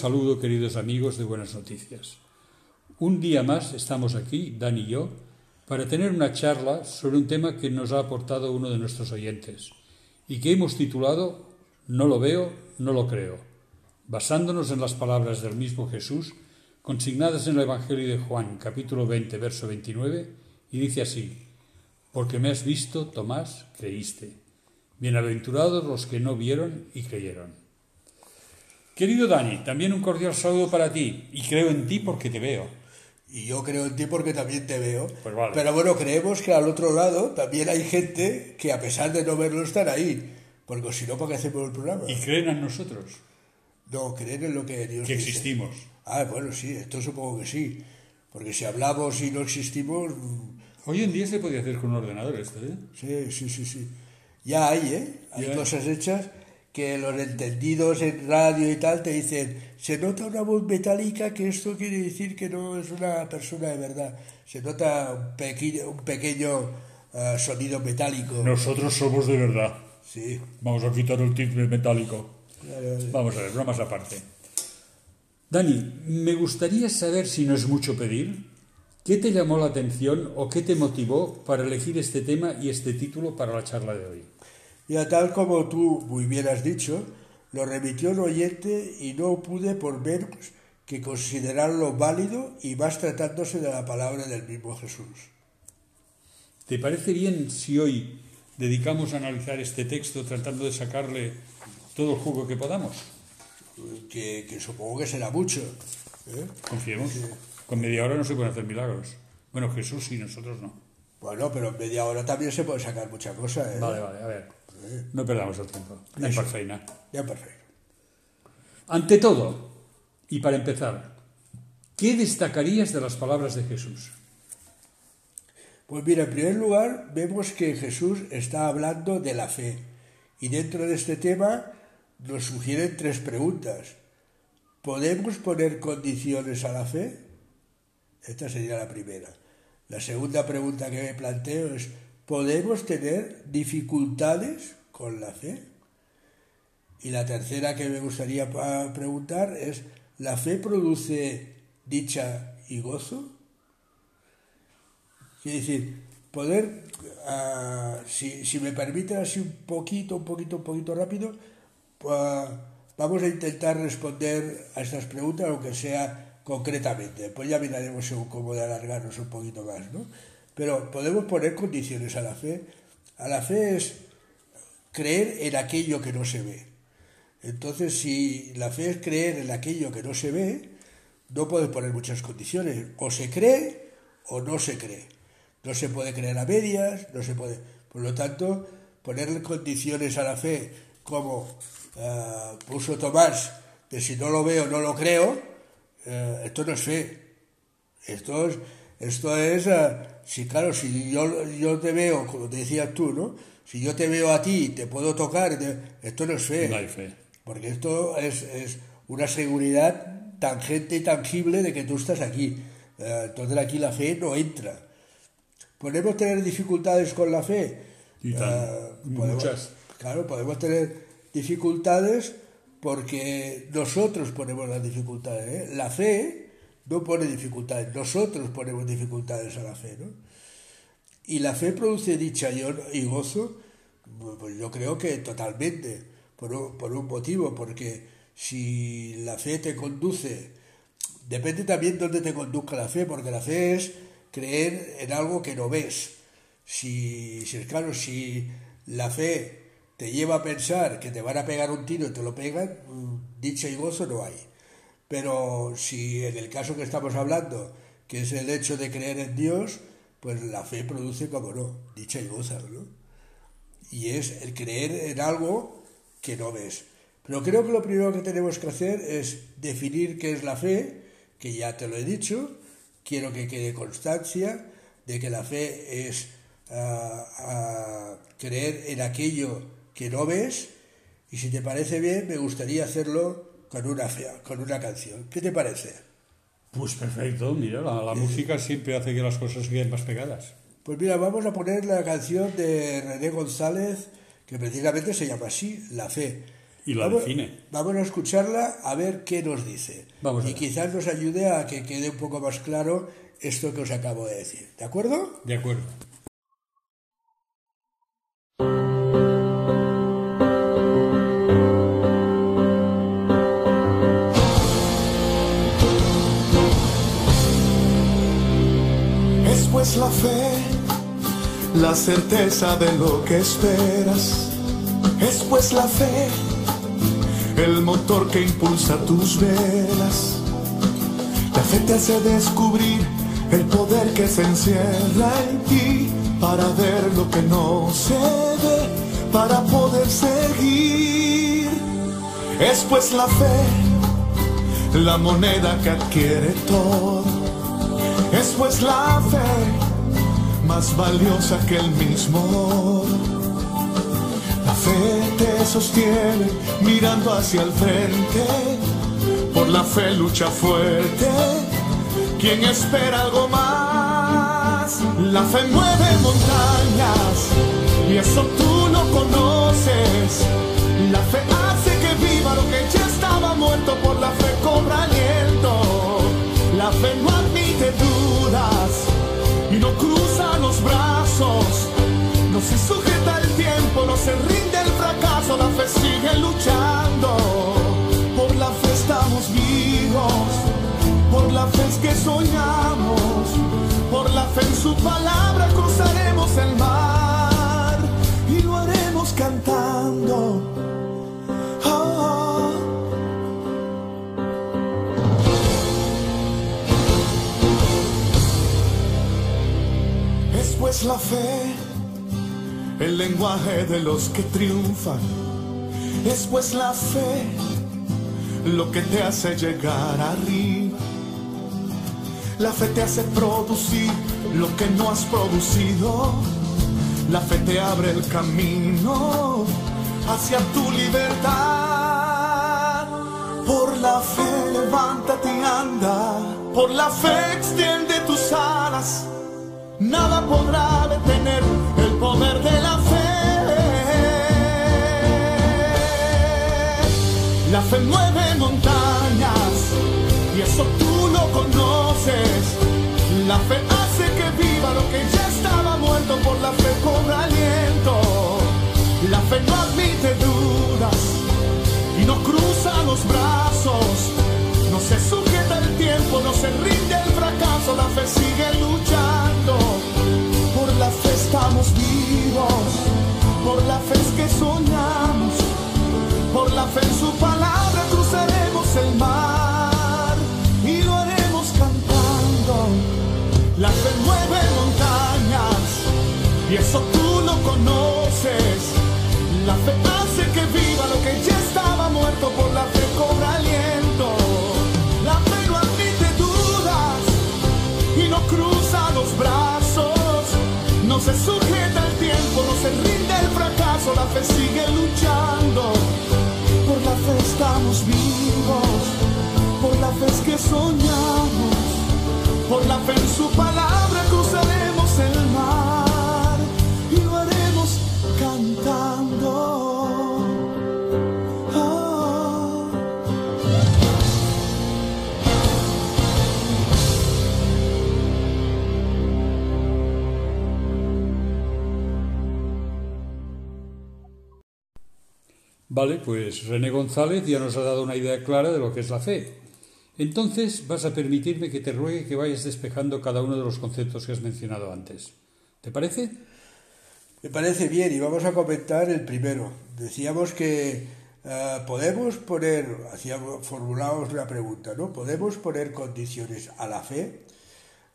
Saludo, queridos amigos de Buenas Noticias. Un día más estamos aquí, Dan y yo, para tener una charla sobre un tema que nos ha aportado uno de nuestros oyentes y que hemos titulado No lo veo, no lo creo, basándonos en las palabras del mismo Jesús consignadas en el Evangelio de Juan, capítulo 20, verso 29, y dice así, Porque me has visto, Tomás, creíste. Bienaventurados los que no vieron y creyeron. Querido Dani, también un cordial saludo para ti y creo en ti porque te veo. Y yo creo en ti porque también te veo. Pues vale. Pero bueno, creemos que al otro lado también hay gente que a pesar de no verlo están ahí. Porque si no, ¿para qué hacemos el programa? Y creen en nosotros, No, creen en lo que Dios que dice. existimos. Ah, bueno, sí, esto supongo que sí. Porque si hablamos y no existimos, mm, Hoy en día se podía hacer con un ordenador esto, ¿eh? sí, sí, sí, sí. Ya hay, ¿eh? Hay Ya hay. cosas hechas que los entendidos en radio y tal te dicen, se nota una voz metálica que esto quiere decir que no es una persona de verdad. Se nota un pequeño, un pequeño ah, sonido metálico. Nosotros somos de verdad. Sí. Vamos a quitar el timbre metálico. Claro, Vamos a ver, bromas aparte. Dani, me gustaría saber si no es mucho pedir. ¿Qué te llamó la atención o qué te motivó para elegir este tema y este título para la charla de hoy? Ya tal como tú muy bien has dicho, lo remitió un oyente y no pude por menos que considerarlo válido y más tratándose de la palabra del mismo Jesús. ¿Te parece bien si hoy dedicamos a analizar este texto tratando de sacarle todo el jugo que podamos? Que, que supongo que será mucho. ¿eh? Confiemos. Con media hora no se pueden hacer milagros. Bueno, Jesús y nosotros no. Bueno, pero en media hora también se puede sacar mucha cosa. ¿eh? Vale, vale, a ver. No perdamos el tiempo. Anem per feina. Ya perfecto. Ante todo, y para empezar, ¿qué destacarías de las palabras de Jesús? Pues mira, en primer lugar vemos que Jesús está hablando de la fe y dentro de este tema nos sugieren tres preguntas. ¿Podemos poner condiciones a la fe? Esta sería la primera. La segunda pregunta que me planteo es, ¿podemos tener dificultades con la fe? Y la tercera que me gustaría pa- preguntar es, ¿la fe produce dicha y gozo? Quiere decir, poder, ah, si, si me permiten así un poquito, un poquito, un poquito rápido, ah, vamos a intentar responder a estas preguntas, aunque sea concretamente. Después ya miraremos cómo de alargarnos un poquito más, ¿no? Pero podemos poner condiciones a la fe. A la fe es creer en aquello que no se ve. Entonces, si la fe es creer en aquello que no se ve, no puedes poner muchas condiciones. O se cree o no se cree. No se puede creer a medias, no se puede. Por lo tanto, ponerle condiciones a la fe, como ah, puso Tomás, de si no lo veo, no lo creo, eh, esto no es fe. Esto es, esto es ah, si claro, si yo, yo te veo, como te decías tú, ¿no? Si yo te veo a ti, te puedo tocar, te- esto no es fe. No hay fe. Porque esto es, es una seguridad tangente y tangible de que tú estás aquí. Eh, entonces aquí la fe no entra. ¿Podemos tener dificultades con la fe? Y. Eh, podemos- Muchas. Claro, podemos tener dificultades porque nosotros ponemos las dificultades. ¿eh? La fe no pone dificultades, nosotros ponemos dificultades a la fe. ¿no? Y la fe produce dicha y gozo, pues yo creo que totalmente, por un, por un motivo, porque si la fe te conduce, depende también dónde te conduzca la fe, porque la fe es creer en algo que no ves. Si, si claro, si la fe te lleva a pensar que te van a pegar un tiro y te lo pegan, mm, dicha y gozo no hay. Pero si en el caso que estamos hablando, que es el hecho de creer en Dios, pues la fe produce, como no, dicha y gozo, ¿no? Y es el creer en algo que no ves. Pero creo que lo primero que tenemos que hacer es definir qué es la fe, que ya te lo he dicho, quiero que quede constancia de que la fe es ah, ah, creer en aquello que no ves, y si te parece bien, me gustaría hacerlo con una, con una canción. ¿Qué te parece? Pues perfecto, mira, la, la música siempre hace que las cosas queden más pegadas. Pues mira, vamos a poner la canción de René González, que precisamente se llama así, La Fe. Y la vamos, define. Vamos a escucharla a ver qué nos dice. Vamos y quizás nos ayude a que quede un poco más claro esto que os acabo de decir. ¿De acuerdo? De acuerdo. La fe, la certeza de lo que esperas. Es pues la fe, el motor que impulsa tus velas. La fe te hace descubrir el poder que se encierra en ti para ver lo que no se ve, para poder seguir. Es pues la fe, la moneda que adquiere todo. Es pues la fe más valiosa que el mismo. La fe te sostiene mirando hacia el frente. Por la fe lucha fuerte. Quien espera algo más, la fe mueve montañas y eso tú lo conoces. La fe hace que viva lo que ya estaba muerto. Por la fe cobra aliento. La fe brazos. No se sujeta el tiempo, no se rinde el fracaso. La fe sigue luchando. Por la fe estamos vivos. Por la fe es que soñamos. Por la fe en su palabra cruzaremos el mar Es la fe, el lenguaje de los que triunfan. Es pues la fe, lo que te hace llegar arriba. La fe te hace producir lo que no has producido. La fe te abre el camino hacia tu libertad. Por la fe levántate y anda. Por la fe extiende tus alas. Nada podrá detener el poder de la fe. La fe mueve montañas y eso tú lo conoces. La fe hace que viva lo que ya estaba muerto. Por la fe cobra aliento. La fe no admite dudas y no cruza los brazos. No se sujeta el tiempo, no se rinde el fracaso, la fe sigue luchando. Estamos vivos, por la fe que soñamos, por la fe en su palabra cruzaremos el mar y lo haremos cantando. La fe mueve montañas y eso tú lo conoces. La fe sigue luchando. Por la fe estamos vivos, por la fe es que soñamos. Por la fe en su palabra Vale, pues René González ya nos ha dado una idea clara de lo que es la fe. Entonces vas a permitirme que te ruegue que vayas despejando cada uno de los conceptos que has mencionado antes. ¿Te parece? Me parece bien y vamos a comentar el primero. Decíamos que eh, podemos poner, hacíamos, formulábamos una pregunta, ¿no? ¿Podemos poner condiciones a la fe?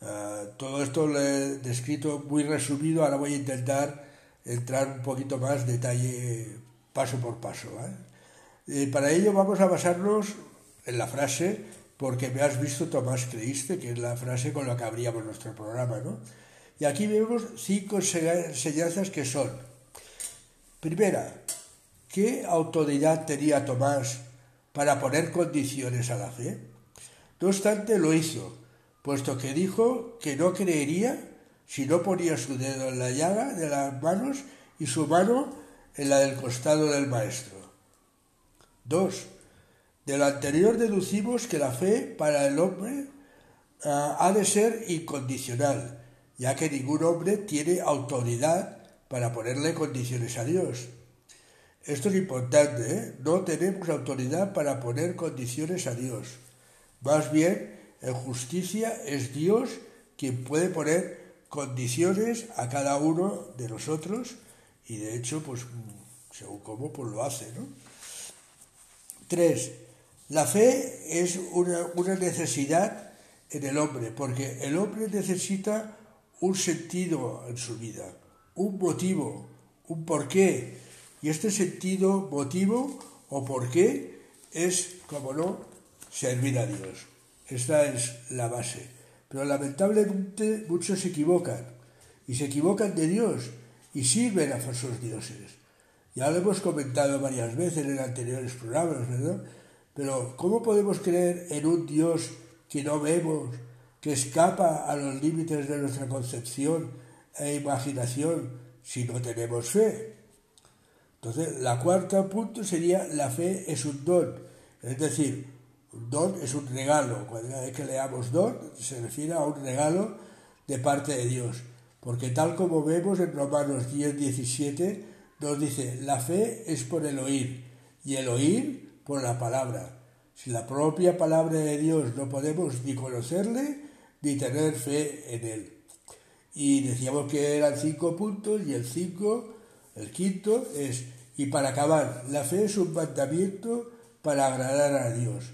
Eh, todo esto lo he descrito muy resumido, ahora voy a intentar entrar un poquito más detalle paso por paso. ¿eh? Eh, para ello vamos a basarnos en la frase porque me has visto, Tomás, creíste, que es la frase con la que abríamos nuestro programa, ¿no? Y aquí vemos cinco enseñanzas que son, primera, ¿qué autoridad tenía Tomás para poner condiciones a la fe? No obstante, lo hizo, puesto que dijo que no creería si no ponía su dedo en la llaga de las manos y su mano en la del costado del maestro. 2. De lo anterior deducimos que la fe para el hombre uh, ha de ser incondicional, ya que ningún hombre tiene autoridad para ponerle condiciones a Dios. Esto es importante, ¿eh? no tenemos autoridad para poner condiciones a Dios. Más bien, en justicia es Dios quien puede poner condiciones a cada uno de nosotros y de hecho, pues según cómo, pues lo hace. ¿no? Tres, la fe es una, una necesidad en el hombre, porque el hombre necesita un sentido en su vida, un motivo, un porqué. Y este sentido, motivo o porqué es, como no, servir a Dios. Esta es la base. Pero lamentablemente muchos se equivocan. Y se equivocan de Dios y sirven a falsos dioses. Ya lo hemos comentado varias veces en anteriores programas, ¿verdad? Pero ¿cómo podemos creer en un Dios que no vemos, que escapa a los límites de nuestra concepción e imaginación si no tenemos fe? Entonces, la cuarta punto sería la fe es un don. Es decir, un don es un regalo. Cuando vez que leamos don, se refiere a un regalo de parte de Dios. Porque tal como vemos en Romanos 10, 17, nos dice, la fe es por el oír y el oír por la palabra. Si la propia palabra de Dios no podemos ni conocerle ni tener fe en él. Y decíamos que eran cinco puntos y el cinco, el quinto es, y para acabar, la fe es un mandamiento para agradar a Dios.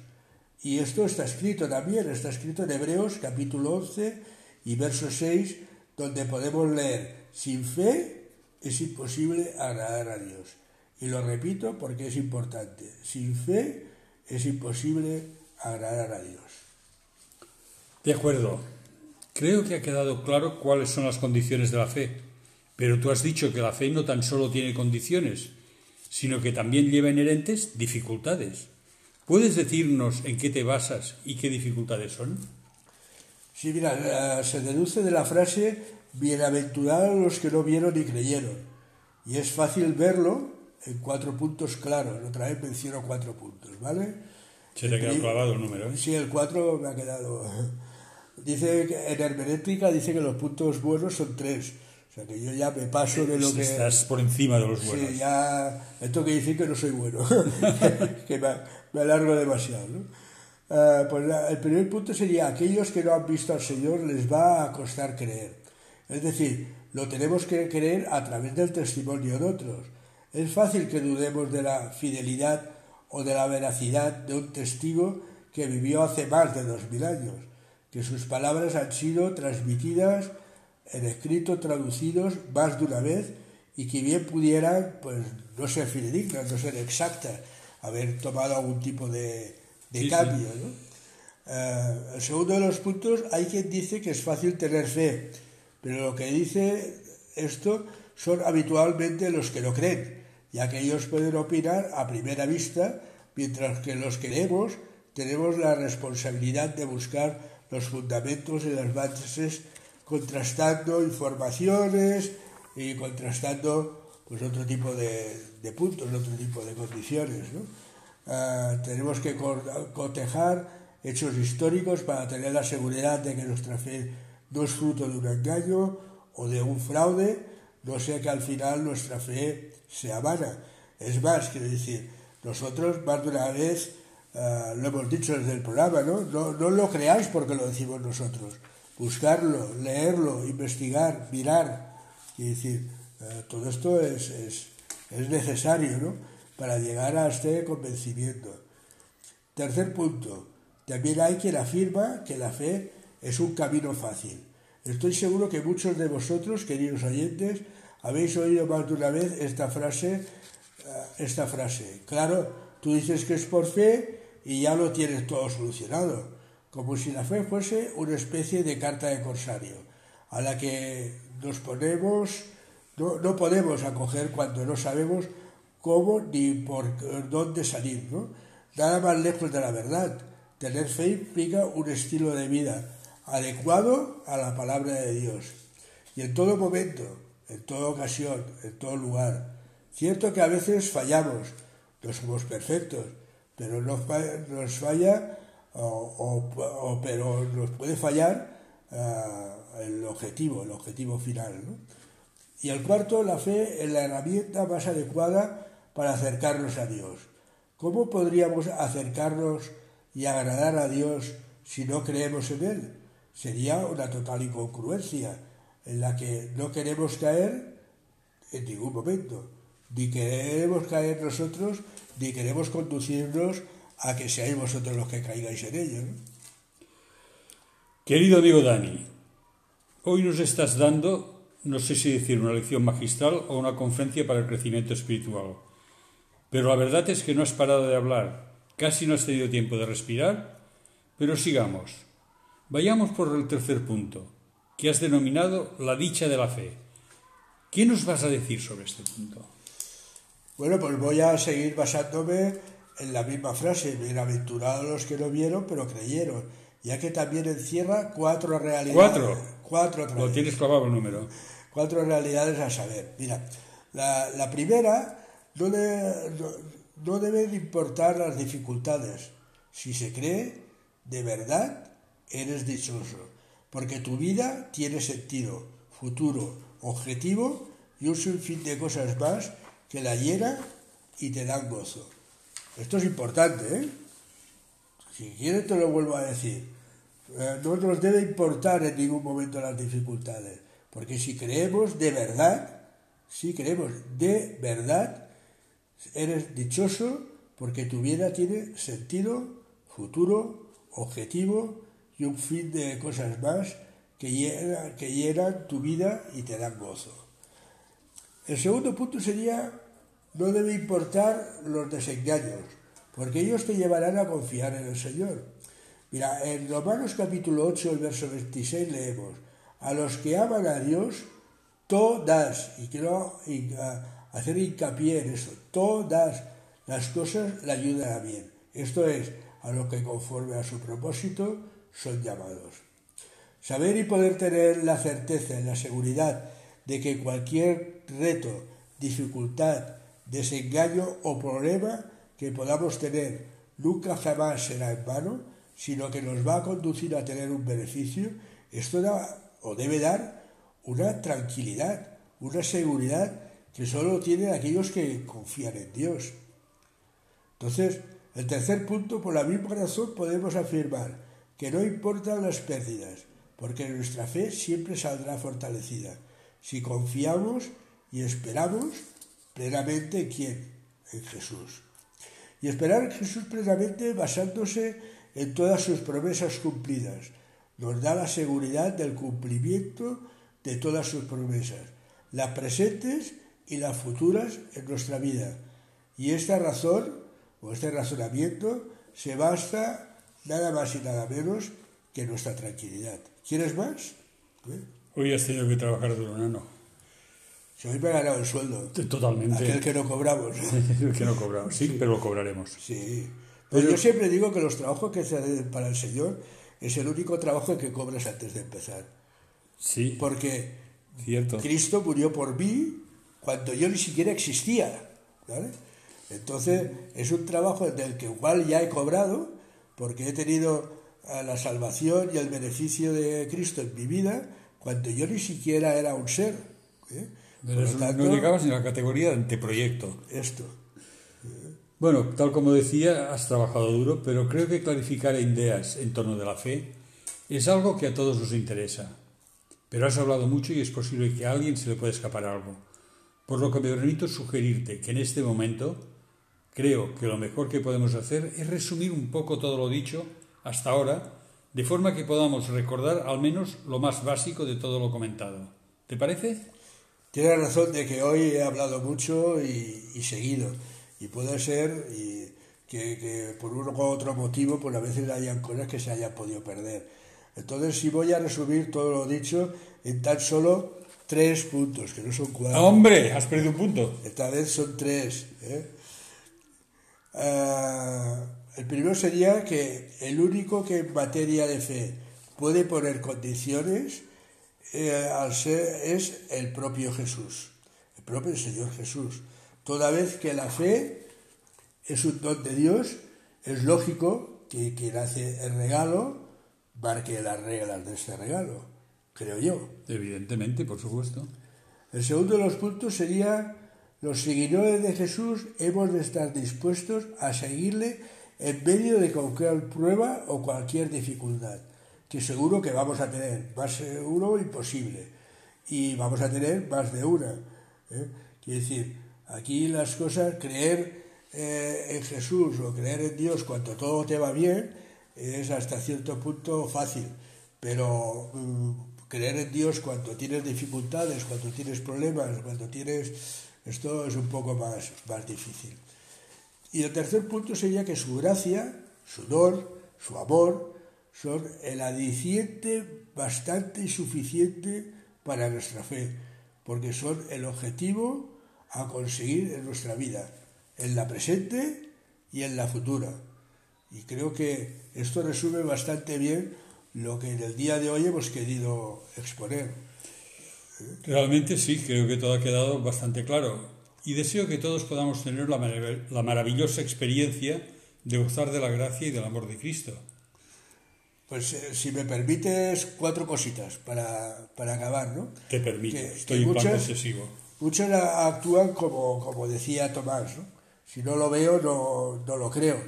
Y esto está escrito también, está escrito en Hebreos capítulo 11 y verso 6, donde podemos leer, sin fe es imposible agradar a Dios. Y lo repito porque es importante, sin fe es imposible agradar a Dios. De acuerdo, creo que ha quedado claro cuáles son las condiciones de la fe, pero tú has dicho que la fe no tan solo tiene condiciones, sino que también lleva inherentes dificultades. ¿Puedes decirnos en qué te basas y qué dificultades son? Sí, mira, se deduce de la frase bienaventurados los que no vieron ni creyeron. Y es fácil verlo en cuatro puntos claros. Otra vez menciono cuatro puntos, ¿vale? Se te ha quedado clavado el número, ¿eh? Sí, el cuatro me ha quedado. Dice que en hermenéutica dice que los puntos buenos son tres. O sea que yo ya me paso de lo que. Estás por encima de los buenos. Sí, ya. Esto que dice que no soy bueno. que me, me, alargo demasiado, ¿no? Uh, pues el primer punto sería: aquellos que no han visto al Señor les va a costar creer. Es decir, lo tenemos que creer a través del testimonio de otros. Es fácil que dudemos de la fidelidad o de la veracidad de un testigo que vivió hace más de dos mil años, que sus palabras han sido transmitidas en escrito traducidos más de una vez y que bien pudieran pues no ser fidedignas, no ser exactas, haber tomado algún tipo de, de sí, cambio. Sí. ¿no? Uh, el segundo de los puntos, hay quien dice que es fácil tener fe, pero lo que dice esto son habitualmente los que lo creen, ya que ellos pueden opinar a primera vista, mientras que los que leemos tenemos la responsabilidad de buscar los fundamentos y las bases contrastando informaciones y contrastando pues otro tipo de, de puntos, otro tipo de condiciones. ¿no? Uh, tenemos que cotejar hechos históricos para tener la seguridad de que nuestra fe no es fruto de un engaño o de un fraude, no sea que al final nuestra fe sea vana. Es más, quiero decir, nosotros más de una vez uh, lo hemos dicho desde el programa, ¿no? ¿no? Lo creáis porque lo decimos nosotros buscarlo, leerlo, investigar, mirar. Y decir, eh, todo esto es, es, es, necesario ¿no? Para llegar a este convencimiento. Tercer punto, también hay quien afirma que la fe es un camino fácil. Estoy seguro que muchos de vosotros, queridos oyentes, habéis oído más de una vez esta frase, esta frase. Claro, tú dices que es por fe y ya lo tienes todo solucionado como si la fe fuese una especie de carta de corsario, a la que nos ponemos, no, no podemos acoger cuando no sabemos cómo ni por dónde salir. ¿no? Nada más lejos de la verdad. Tener fe implica un estilo de vida adecuado a la palabra de Dios. Y en todo momento, en toda ocasión, en todo lugar. Cierto que a veces fallamos, no somos perfectos, pero nos, nos falla, o, pero nos puede fallar uh, el objetivo, el objetivo final. ¿no? Y el cuarto, la fe es la herramienta más adecuada para acercarnos a Dios. ¿Cómo podríamos acercarnos y agradar a Dios si no creemos en Él? Sería una total incongruencia en la que no queremos caer en ningún momento. Ni queremos caer nosotros, ni queremos conducirnos a que seáis vosotros los que caigáis en ello. Querido amigo Dani, hoy nos estás dando, no sé si decir una lección magistral o una conferencia para el crecimiento espiritual. Pero la verdad es que no has parado de hablar, casi no has tenido tiempo de respirar, pero sigamos. Vayamos por el tercer punto, que has denominado la dicha de la fe. ¿Qué nos vas a decir sobre este punto? Bueno, pues voy a seguir basándome en la misma frase, bienaventurados los que no vieron, pero creyeron, ya que también encierra cuatro realidades. ¿Cuatro? Cuatro. Lo tienes clavado el número. Cuatro realidades a saber. Mira, la, la primera no, no, deben importar las dificultades. Si se cree, de verdad, eres dichoso, porque tu vida tiene sentido, futuro, objetivo y un sinfín de cosas más que la llenan y te dan gozo. Esto es importante, ¿eh? Si quieres te lo vuelvo a decir. Eh, no nos debe importar en ningún momento las dificultades, porque si creemos de verdad, si creemos de verdad, Eres dichoso porque tu vida tiene sentido, futuro, objetivo y un fin de cosas más que llenan, que tu vida y te dan gozo. El segundo punto sería, no debe importar los desengaños, porque ellos te llevarán a confiar en el Señor. Mira, en Romanos capítulo 8, el verso 26 leemos, a los que aman a Dios, todas, y quiero hacer hincapié en eso. Todas las cosas le ayudan a bien. Esto es, a lo que conforme a su propósito son llamados. Saber y poder tener la certeza y la seguridad de que cualquier reto, dificultad, desengaño o problema que podamos tener nunca jamás será en vano, sino que nos va a conducir a tener un beneficio, esto da o debe dar una tranquilidad, una seguridad que solo tienen aquellos que confían en Dios. Entonces, el tercer punto, por la misma razón podemos afirmar que no importan las pérdidas, porque nuestra fe siempre saldrá fortalecida, si confiamos y esperamos plenamente en quién, en Jesús. Y esperar en Jesús plenamente basándose en todas sus promesas cumplidas, nos da la seguridad del cumplimiento de todas sus promesas, las presentes y las futuras en nuestra vida. Y esta razón o este razonamiento se basta nada más y nada menos que nuestra tranquilidad. ¿Quieres más? ¿Eh? Hoy has tenido que trabajar duro, no, Si hoy me he ganado el sueldo. Totalmente. Aquel que no cobramos. el que no cobramos, sí, pero lo cobraremos. Sí. Pero, yo siempre digo que los trabajos que se hacen para el Señor es el único trabajo que cobras antes de empezar. Sí. Porque Cierto. Cristo murió por mí cuando yo ni siquiera existía. Entonces es un trabajo del que igual ya he cobrado, porque he tenido la salvación y el beneficio de Cristo en mi vida, cuando yo ni siquiera era un ser. ¿eh? no llegabas ni a la categoría de anteproyecto. Esto. Bueno, tal como decía, has trabajado duro, pero creo que clarificar ideas en torno de la fe es algo que a todos nos interesa. Pero has hablado mucho y es posible que a alguien se le pueda escapar algo. Por lo que me permito sugerirte que en este momento creo que lo mejor que podemos hacer es resumir un poco todo lo dicho hasta ahora, de forma que podamos recordar al menos lo más básico de todo lo comentado. ¿Te parece? Tienes razón de que hoy he hablado mucho y, seguido, y puede ser que, que, por uno u otro motivo, pues a veces hayan cosas que se hayan podido perder. Entonces, si voy a resumir todo lo dicho en tan solo tres puntos, que no son cuatro. ¡Hombre! Has perdido un punto. Esta vez son tres. ¿eh? Ah, el primero sería que el único que en materia de fe puede poner condiciones eh, al ser, es el propio Jesús, el propio Señor Jesús. Toda vez que la fe es un don de Dios es lógico que quien hace el regalo marque las reglas de este regalo, creo yo. Evidentemente, por supuesto. El segundo de los puntos sería, los seguidores de Jesús hemos de estar dispuestos a seguirle en medio de cualquier prueba o cualquier dificultad, que seguro que vamos a tener, más seguro imposible, y vamos a tener más de una. ¿eh? Quiere decir, aquí las cosas, creer eh, en Jesús o creer en Dios cuando todo te va bien, es hasta cierto punto fácil, pero mm, creer en Dios cuando tienes dificultades, cuando tienes problemas, cuando tienes... Esto es un poco más, más difícil. Y el tercer punto sería que su gracia, su don, su amor, son el adiciente bastante suficiente para nuestra fe, porque son el objetivo a conseguir en nuestra vida, en la presente y en la futura. Y creo que esto resume bastante bien lo que en el día de hoy hemos querido exponer. Realmente sí, creo que todo ha quedado bastante claro. Y deseo que todos podamos tener la, la maravillosa experiencia de gozar de la gracia y del amor de Cristo. Pues eh, si me permites cuatro cositas para, para acabar, ¿no? Te permito, estoy en plan excesivo. Muchos actúan como, como decía Tomás, ¿no? Si no lo veo, no, no lo creo.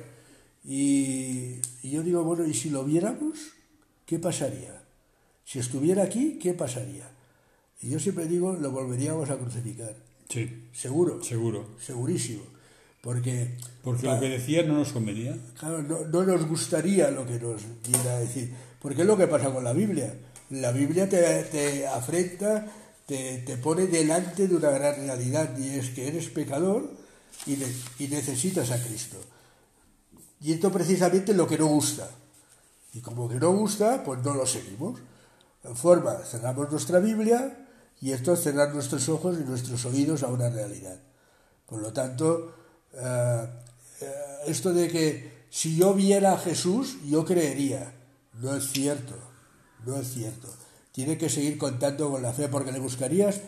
Y, y yo digo, bueno, ¿y si lo viéramos? ¿Qué pasaría? Si estuviera aquí, ¿qué pasaría? Y yo siempre digo, lo volveríamos a crucificar. Sí. Seguro. Seguro. Segurísimo. Porque, porque lo que decía no nos convenía. Claro, no, no, nos gustaría lo que nos viera a decir. Porque es lo que pasa con la Biblia. La Biblia te, te afrenta, te, te, pone delante de una gran realidad y es que eres pecador y, ne, y necesitas a Cristo. Y esto precisamente es lo que no gusta. Y como que no gusta, pues no lo seguimos. En forma, cerramos nuestra Biblia y esto es cerrar nuestros ojos y nuestros oídos a una realidad. Por lo tanto, eh, eh, esto de que si yo viera a Jesús, yo creería. No es cierto, no es cierto. Tiene que seguir contando con la fe porque le buscarías,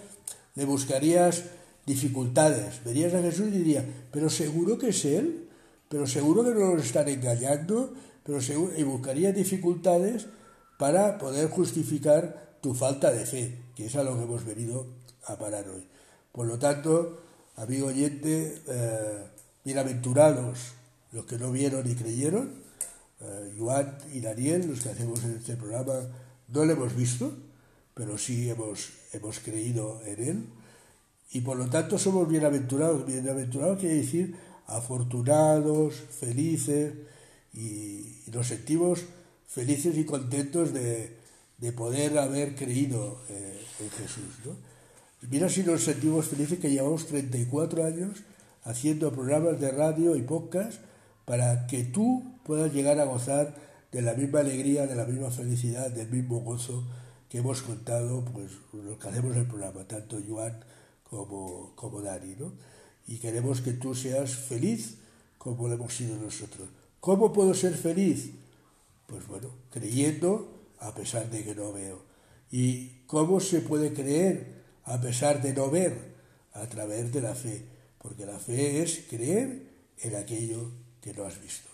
le buscarías dificultades. Verías a Jesús y dirías, pero seguro que es Él, pero seguro que no nos están engañando, pero y buscarías dificultades para poder justificar tu falta de fe, que es a lo que hemos venido a parar hoy. Por lo tanto, amigo oyente, eh, bienaventurados los que no vieron y creyeron, eh, y Daniel, los que hacemos en este programa, no lo hemos visto, pero sí hemos, hemos creído en él, y por lo tanto somos bienaventurados. Bienaventurados quiere decir afortunados, felices, y, y nos sentimos felices y contentos de, de poder haber creído eh, en Jesús. ¿no? Mira si nos sentimos felices que llevamos 34 años haciendo programas de radio y podcast para que tú puedas llegar a gozar de la misma alegría, de la misma felicidad, del mismo gozo que hemos contado, pues los que hacemos el programa, tanto Joan como, como Dani, ¿no? Y queremos que tú seas feliz como lo hemos sido nosotros. ¿Cómo puedo ser feliz? Pues bueno, creyendo a pesar de que no veo. ¿Y cómo se puede creer a pesar de no ver? A través de la fe, porque la fe es creer en aquello que no has visto.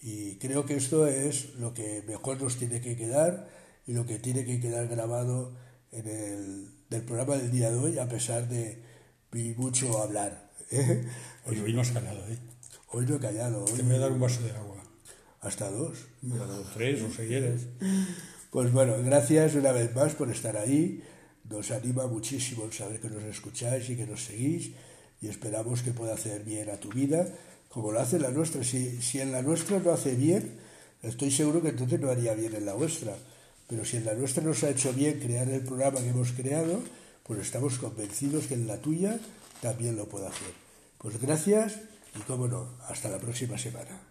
Y creo que esto es lo que mejor nos tiene que quedar y lo que tiene que quedar grabado en el del programa del día de hoy, a pesar de mucho hablar. ¿eh? Hoy, hoy callado, ¿eh? Hoy no he callado. Hoy... Te voy a dar un vaso de agua. Hasta dos. Bueno, tres, o si quieres. Pues bueno, gracias una vez más por estar ahí. Nos anima muchísimo el saber que nos escucháis y que nos seguís y esperamos que pueda hacer bien a tu vida como lo hace la nuestra. Si, si en la nuestra no hace bien, estoy seguro que entonces no haría bien en la vuestra. Pero si en la nuestra nos ha hecho bien crear el programa que hemos creado, pues estamos convencidos que en la tuya también lo puedo hacer. Pues gracias y cómo no, hasta la próxima semana.